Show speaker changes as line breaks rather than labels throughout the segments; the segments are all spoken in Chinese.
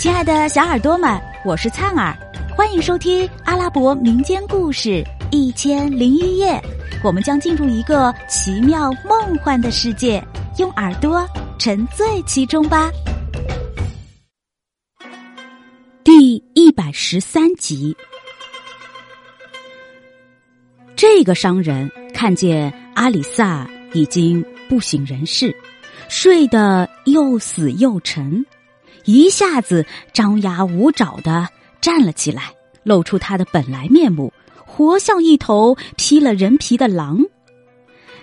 亲爱的小耳朵们，我是灿儿，欢迎收听阿拉伯民间故事《一千零一夜》。我们将进入一个奇妙梦幻的世界，用耳朵沉醉其中吧。第一百十三集，这个商人看见阿里萨已经不省人事，睡得又死又沉。一下子张牙舞爪的站了起来，露出他的本来面目，活像一头披了人皮的狼。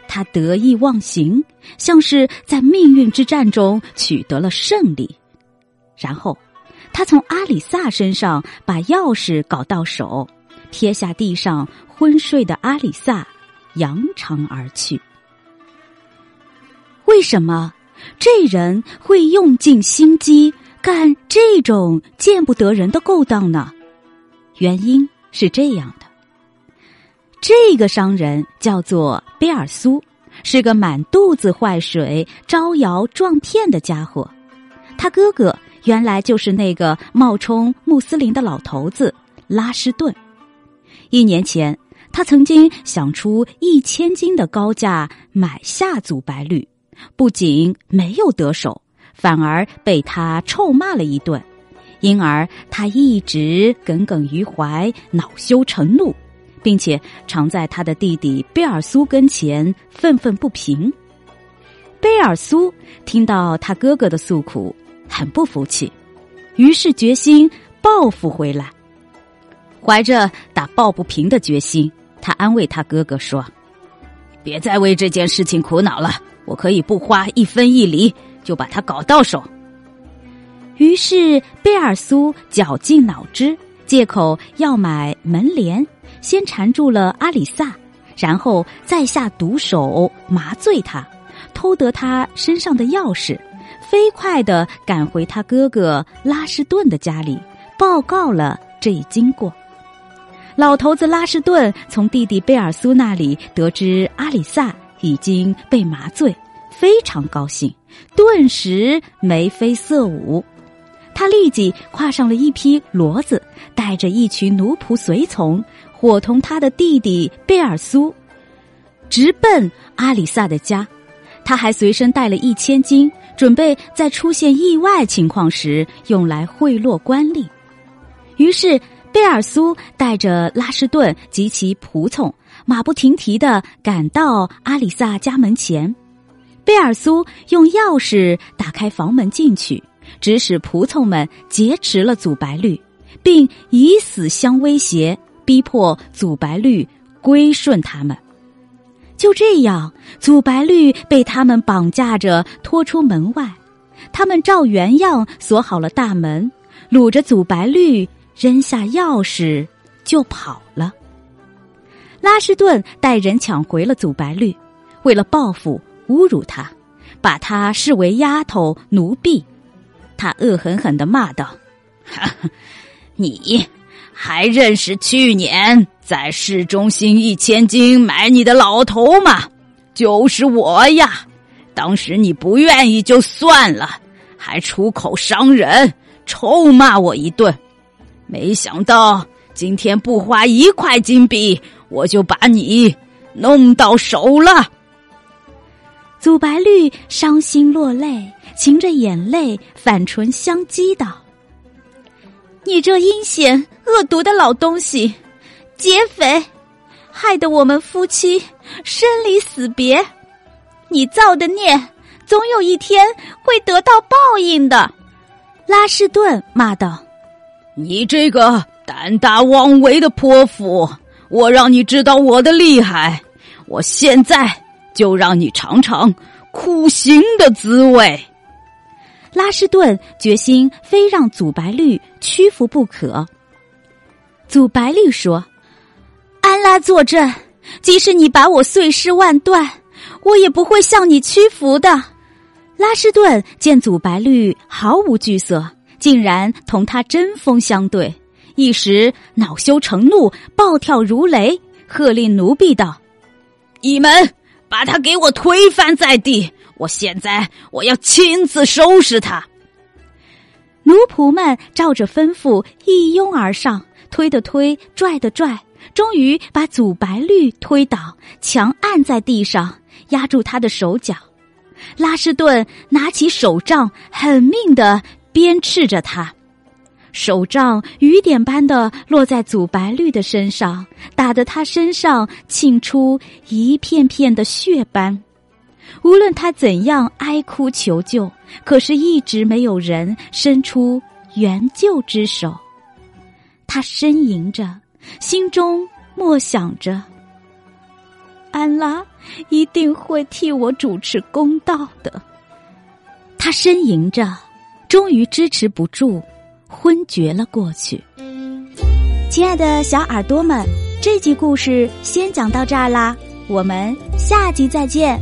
他得意忘形，像是在命运之战中取得了胜利。然后，他从阿里萨身上把钥匙搞到手，撇下地上昏睡的阿里萨，扬长而去。为什么这人会用尽心机？干这种见不得人的勾当呢？原因是这样的：这个商人叫做贝尔苏，是个满肚子坏水、招摇撞骗的家伙。他哥哥原来就是那个冒充穆斯林的老头子拉什顿。一年前，他曾经想出一千金的高价买下祖白绿，不仅没有得手。反而被他臭骂了一顿，因而他一直耿耿于怀，恼羞成怒，并且常在他的弟弟贝尔苏跟前愤愤不平。贝尔苏听到他哥哥的诉苦，很不服气，于是决心报复回来。怀着打抱不平的决心，他安慰他哥哥说：“别再为这件事情苦恼了，我可以不花一分一厘。”就把他搞到手。于是贝尔苏绞尽脑汁，借口要买门帘，先缠住了阿里萨，然后再下毒手麻醉他，偷得他身上的钥匙，飞快的赶回他哥哥拉什顿的家里，报告了这一经过。老头子拉什顿从弟弟贝尔苏那里得知阿里萨已经被麻醉。非常高兴，顿时眉飞色舞。他立即跨上了一匹骡子，带着一群奴仆随从，伙同他的弟弟贝尔苏，直奔阿里萨的家。他还随身带了一千金，准备在出现意外情况时用来贿赂官吏。于是，贝尔苏带着拉什顿及其仆从，马不停蹄的赶到阿里萨家门前。贝尔苏用钥匙打开房门进去，指使仆从们劫持了祖白绿，并以死相威胁，逼迫祖白绿归顺他们。就这样，祖白绿被他们绑架着拖出门外，他们照原样锁好了大门，掳着祖白绿，扔下钥匙就跑了。拉什顿带人抢回了祖白绿，为了报复。侮辱他，把他视为丫头奴婢，他恶狠狠的骂道：“你还认识去年在市中心一千金买你的老头吗？就是我呀！当时你不愿意就算了，还出口伤人，臭骂我一顿。没想到今天不花一块金币，我就把你弄到手了。”白绿伤心落泪，噙着眼泪，反唇相讥道：“你这阴险恶毒的老东西，劫匪，害得我们夫妻生离死别。你造的孽，总有一天会得到报应的。”拉什顿骂道：“你这个胆大妄为的泼妇，我让你知道我的厉害！我现在。”就让你尝尝苦刑的滋味。拉什顿决心非让祖白绿屈服不可。祖白绿说：“安拉作证，即使你把我碎尸万段，我也不会向你屈服的。”拉什顿见祖白绿毫无惧色，竟然同他针锋相对，一时恼羞成怒，暴跳如雷，喝令奴婢道：“你们！”把他给我推翻在地！我现在我要亲自收拾他。奴仆们照着吩咐一拥而上，推的推，拽的拽，终于把祖白绿推倒，强按在地上，压住他的手脚。拉什顿拿起手杖，狠命的鞭笞着他。手杖雨点般的落在祖白绿的身上，打得他身上沁出一片片的血斑。无论他怎样哀哭求救，可是一直没有人伸出援救之手。他呻吟着，心中默想着：安拉一定会替我主持公道的。他呻吟着，终于支持不住。昏厥了过去。亲爱的小耳朵们，这集故事先讲到这儿啦，我们下集再见。